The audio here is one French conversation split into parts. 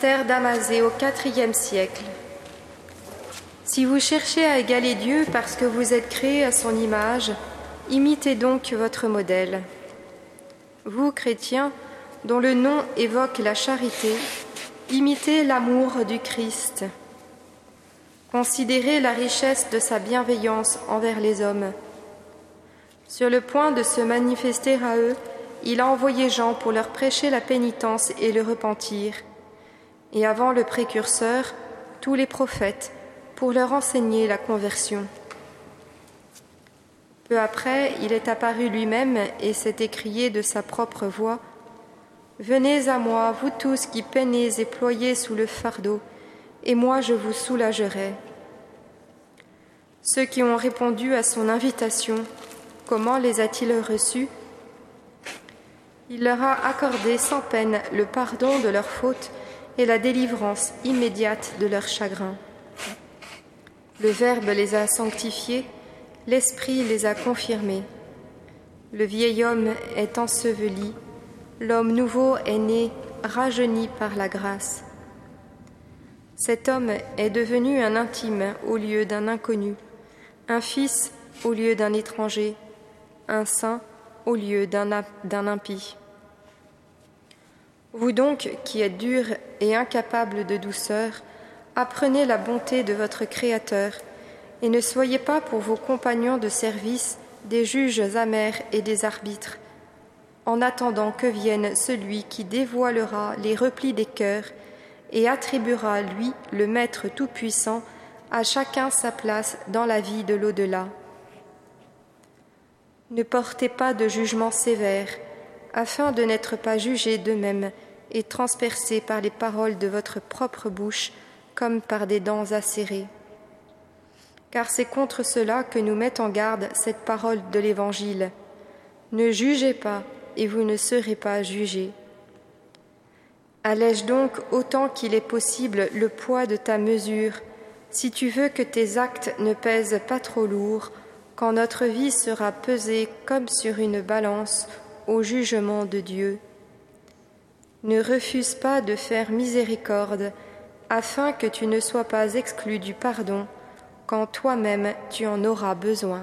D'Amazé au IVe siècle. Si vous cherchez à égaler Dieu parce que vous êtes créé à son image, imitez donc votre modèle. Vous, chrétiens, dont le nom évoque la charité, imitez l'amour du Christ. Considérez la richesse de sa bienveillance envers les hommes. Sur le point de se manifester à eux, il a envoyé Jean pour leur prêcher la pénitence et le repentir, et avant le précurseur, tous les prophètes, pour leur enseigner la conversion. Peu après, il est apparu lui-même et s'est écrié de sa propre voix Venez à moi, vous tous qui peinez et ployez sous le fardeau, et moi je vous soulagerai. Ceux qui ont répondu à son invitation, comment les a-t-il reçus? Il leur a accordé sans peine le pardon de leurs fautes et la délivrance immédiate de leurs chagrins. Le Verbe les a sanctifiés, l'Esprit les a confirmés. Le vieil homme est enseveli, l'homme nouveau est né, rajeuni par la grâce. Cet homme est devenu un intime au lieu d'un inconnu, un fils au lieu d'un étranger, un saint au lieu d'un impie. Vous donc, qui êtes durs et incapables de douceur, apprenez la bonté de votre Créateur, et ne soyez pas pour vos compagnons de service des juges amers et des arbitres, en attendant que vienne celui qui dévoilera les replis des cœurs et attribuera, lui, le Maître Tout-Puissant, à chacun sa place dans la vie de l'au-delà. Ne portez pas de jugement sévère, afin de n'être pas jugés d'eux-mêmes et transpercés par les paroles de votre propre bouche comme par des dents acérées. Car c'est contre cela que nous met en garde cette parole de l'Évangile. Ne jugez pas, et vous ne serez pas jugés. Allège donc autant qu'il est possible le poids de ta mesure, si tu veux que tes actes ne pèsent pas trop lourd, quand notre vie sera pesée comme sur une balance au jugement de Dieu. Ne refuse pas de faire miséricorde, afin que tu ne sois pas exclu du pardon quand toi-même tu en auras besoin.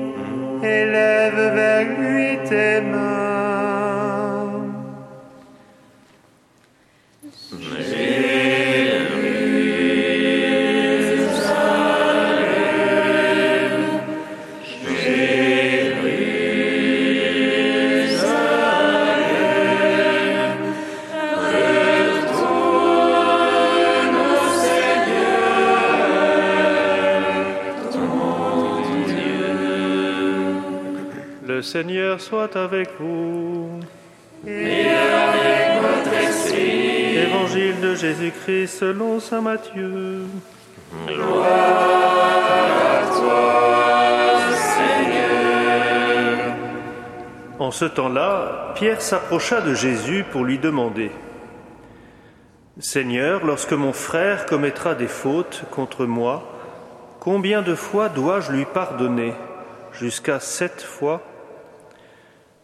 élève vers lui tes mains. Soit avec vous. Et avec votre esprit. Évangile de Jésus-Christ selon saint Matthieu. Gloire à toi, Seigneur. En ce temps-là, Pierre s'approcha de Jésus pour lui demander Seigneur, lorsque mon frère commettra des fautes contre moi, combien de fois dois-je lui pardonner Jusqu'à sept fois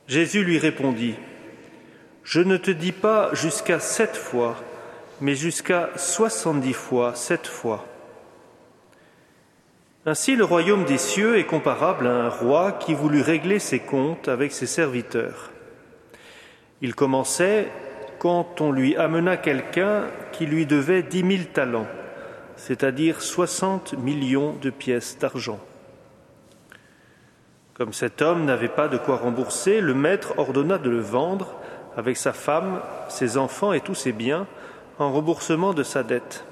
Jésus lui répondit, Je ne te dis pas jusqu'à sept fois, mais jusqu'à soixante-dix fois sept fois. Ainsi le royaume des cieux est comparable à un roi qui voulut régler ses comptes avec ses serviteurs. Il commençait quand on lui amena quelqu'un qui lui devait dix mille talents, c'est-à-dire soixante millions de pièces d'argent. Comme cet homme n'avait pas de quoi rembourser, le maître ordonna de le vendre avec sa femme, ses enfants et tous ses biens en remboursement de sa dette.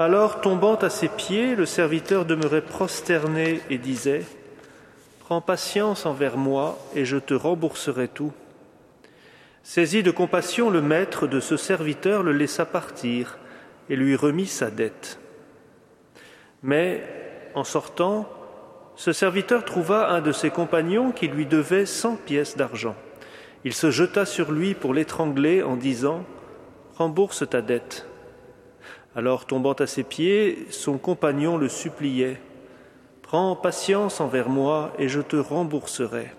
Alors, tombant à ses pieds, le serviteur demeurait prosterné et disait Prends patience envers moi et je te rembourserai tout. Saisi de compassion, le maître de ce serviteur le laissa partir et lui remit sa dette. Mais, en sortant, ce serviteur trouva un de ses compagnons qui lui devait cent pièces d'argent. Il se jeta sur lui pour l'étrangler en disant Rembourse ta dette. Alors, tombant à ses pieds, son compagnon le suppliait Prends patience envers moi et je te rembourserai.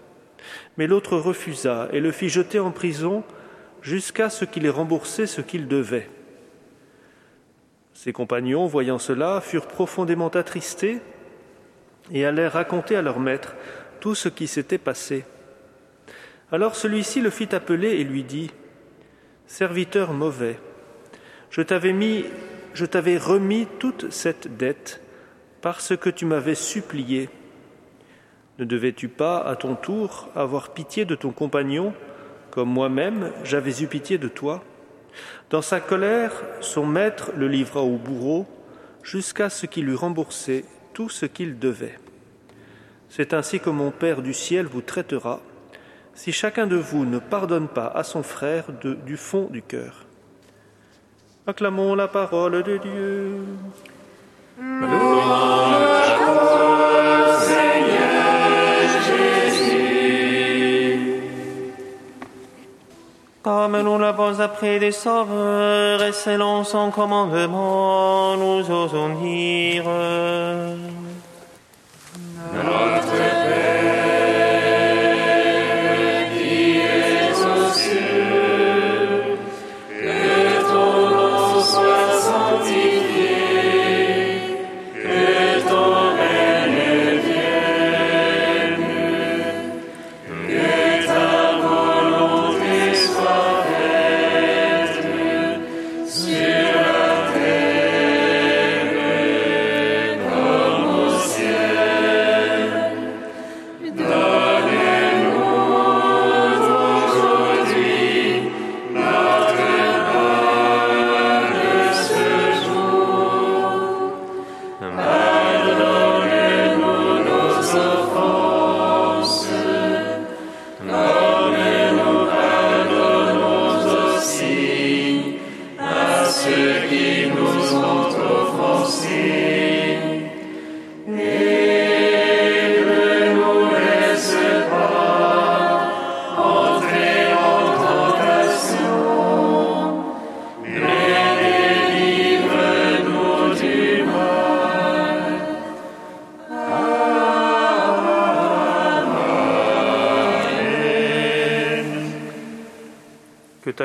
Mais l'autre refusa et le fit jeter en prison jusqu'à ce qu'il ait remboursé ce qu'il devait. Ses compagnons, voyant cela, furent profondément attristés et allèrent raconter à leur maître tout ce qui s'était passé. Alors celui-ci le fit appeler et lui dit Serviteur mauvais, je t'avais mis, je t'avais remis toute cette dette parce que tu m'avais supplié. Ne devais-tu pas, à ton tour, avoir pitié de ton compagnon, comme moi-même j'avais eu pitié de toi? Dans sa colère, son maître le livra au bourreau jusqu'à ce qu'il eût remboursé tout ce qu'il devait. C'est ainsi que mon Père du ciel vous traitera, si chacun de vous ne pardonne pas à son frère du fond du cœur. Acclamons la parole de Dieu. Comme nous l'avons appris des sauveurs et selon son commandement, nous osons dire.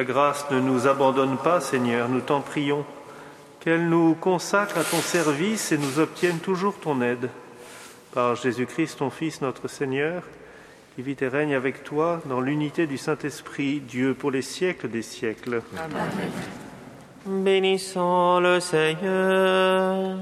Ta grâce ne nous abandonne pas, Seigneur, nous t'en prions. Qu'elle nous consacre à ton service et nous obtienne toujours ton aide. Par Jésus-Christ, ton Fils, notre Seigneur, qui vit et règne avec toi dans l'unité du Saint-Esprit, Dieu pour les siècles des siècles. Bénissons le Seigneur.